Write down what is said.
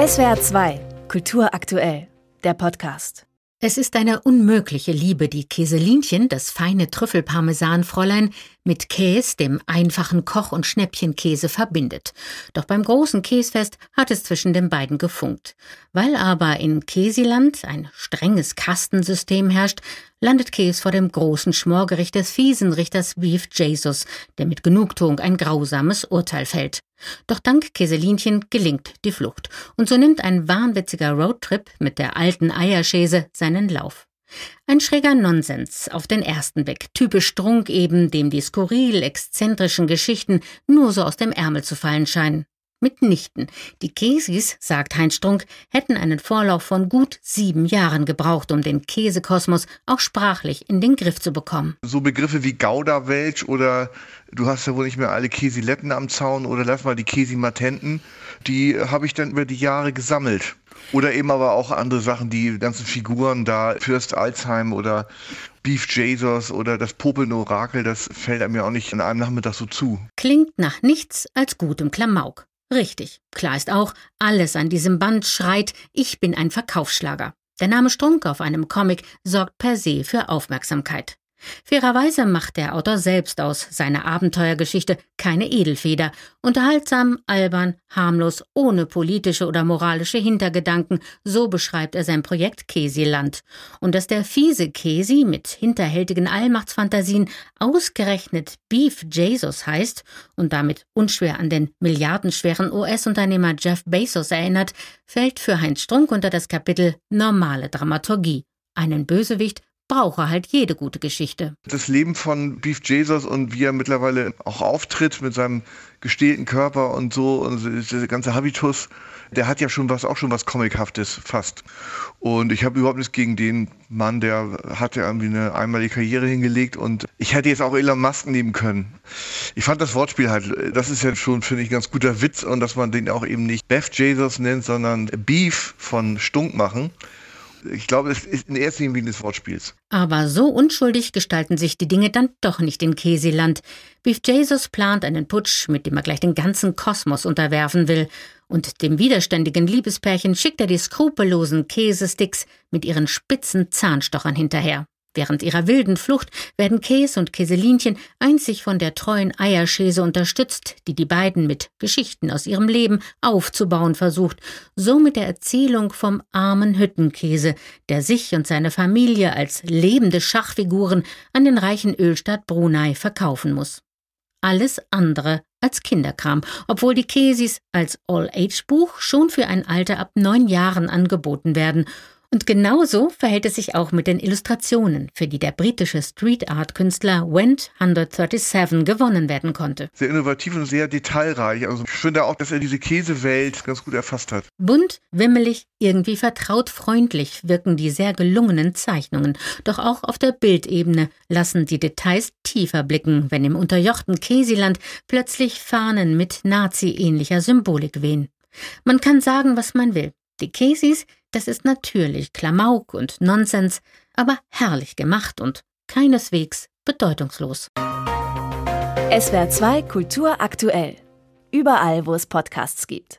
SWR 2, Kultur aktuell, der Podcast. Es ist eine unmögliche Liebe, die Käselinchen, das feine Trüffelparmesanfräulein, mit Käse, dem einfachen Koch- und Schnäppchenkäse, verbindet. Doch beim großen Käsefest hat es zwischen den beiden gefunkt. Weil aber in Käsiland ein strenges Kastensystem herrscht, landet Käse vor dem großen Schmorgericht des fiesen Richters Beef Jesus, der mit Genugtuung ein grausames Urteil fällt. Doch dank Käselinchen gelingt die Flucht. Und so nimmt ein wahnwitziger Roadtrip mit der alten Eierschäse seinen Lauf. Ein schräger Nonsens auf den ersten Blick, typisch Strunk eben, dem die skurril exzentrischen Geschichten nur so aus dem Ärmel zu fallen scheinen. Mitnichten. Die Käsis, sagt Heinz Strunk, hätten einen Vorlauf von gut sieben Jahren gebraucht, um den Käsekosmos auch sprachlich in den Griff zu bekommen. So Begriffe wie Gouda-Welch oder du hast ja wohl nicht mehr alle Käsiletten am Zaun oder lass mal die Käsimatenten, die habe ich dann über die Jahre gesammelt. Oder eben aber auch andere Sachen, die ganzen Figuren da, Fürst Alzheim oder Beef Jesus oder das Popeln-Orakel, das fällt einem ja auch nicht in einem Nachmittag so zu. Klingt nach nichts als gutem Klamauk. Richtig. Klar ist auch, alles an diesem Band schreit, ich bin ein Verkaufsschlager. Der Name Strunk auf einem Comic sorgt per se für Aufmerksamkeit. Fairerweise macht der Autor selbst aus seiner Abenteuergeschichte keine Edelfeder, unterhaltsam, albern, harmlos, ohne politische oder moralische Hintergedanken, so beschreibt er sein Projekt Kesiland. Und dass der fiese Kesi mit hinterhältigen Allmachtsfantasien ausgerechnet Beef Jesus heißt und damit unschwer an den milliardenschweren US-Unternehmer Jeff Bezos erinnert, fällt für Heinz Strunk unter das Kapitel Normale Dramaturgie. Einen Bösewicht brauche halt jede gute Geschichte. Das Leben von Beef Jesus und wie er mittlerweile auch auftritt mit seinem gestählten Körper und so und der ganze Habitus, der hat ja schon was, auch schon was Comichaftes fast. Und ich habe überhaupt nichts gegen den Mann, der hat ja irgendwie eine einmalige Karriere hingelegt und ich hätte jetzt auch Elon Musk nehmen können. Ich fand das Wortspiel halt, das ist ja schon, finde ich, ein ganz guter Witz und dass man den auch eben nicht Beth Jesus nennt, sondern Beef von Stunk machen. Ich glaube, es ist in erster Linie wegen des Wortspiels. Aber so unschuldig gestalten sich die Dinge dann doch nicht in Käseland. Beef Jesus plant einen Putsch, mit dem er gleich den ganzen Kosmos unterwerfen will. Und dem widerständigen Liebespärchen schickt er die skrupellosen Käsesticks mit ihren spitzen Zahnstochern hinterher. Während ihrer wilden Flucht werden Käse und Käselinchen einzig von der treuen Eierschäse unterstützt, die die beiden mit Geschichten aus ihrem Leben aufzubauen versucht, so mit der Erzählung vom armen Hüttenkäse, der sich und seine Familie als lebende Schachfiguren an den reichen Ölstaat Brunei verkaufen muss. Alles andere als Kinderkram, obwohl die Käsis als All-Age-Buch schon für ein Alter ab neun Jahren angeboten werden und genauso verhält es sich auch mit den Illustrationen, für die der britische Street Art Künstler Went 137 gewonnen werden konnte. Sehr innovativ und sehr detailreich. Also ich finde auch, dass er diese Käsewelt ganz gut erfasst hat. Bunt, wimmelig, irgendwie vertraut freundlich wirken die sehr gelungenen Zeichnungen. Doch auch auf der Bildebene lassen die Details tiefer blicken, wenn im unterjochten Käsiland plötzlich Fahnen mit Nazi-ähnlicher Symbolik wehen. Man kann sagen, was man will. Die Käsis das ist natürlich Klamauk und Nonsens, aber herrlich gemacht und keineswegs bedeutungslos. SWR 2 Kultur aktuell. Überall, wo es Podcasts gibt.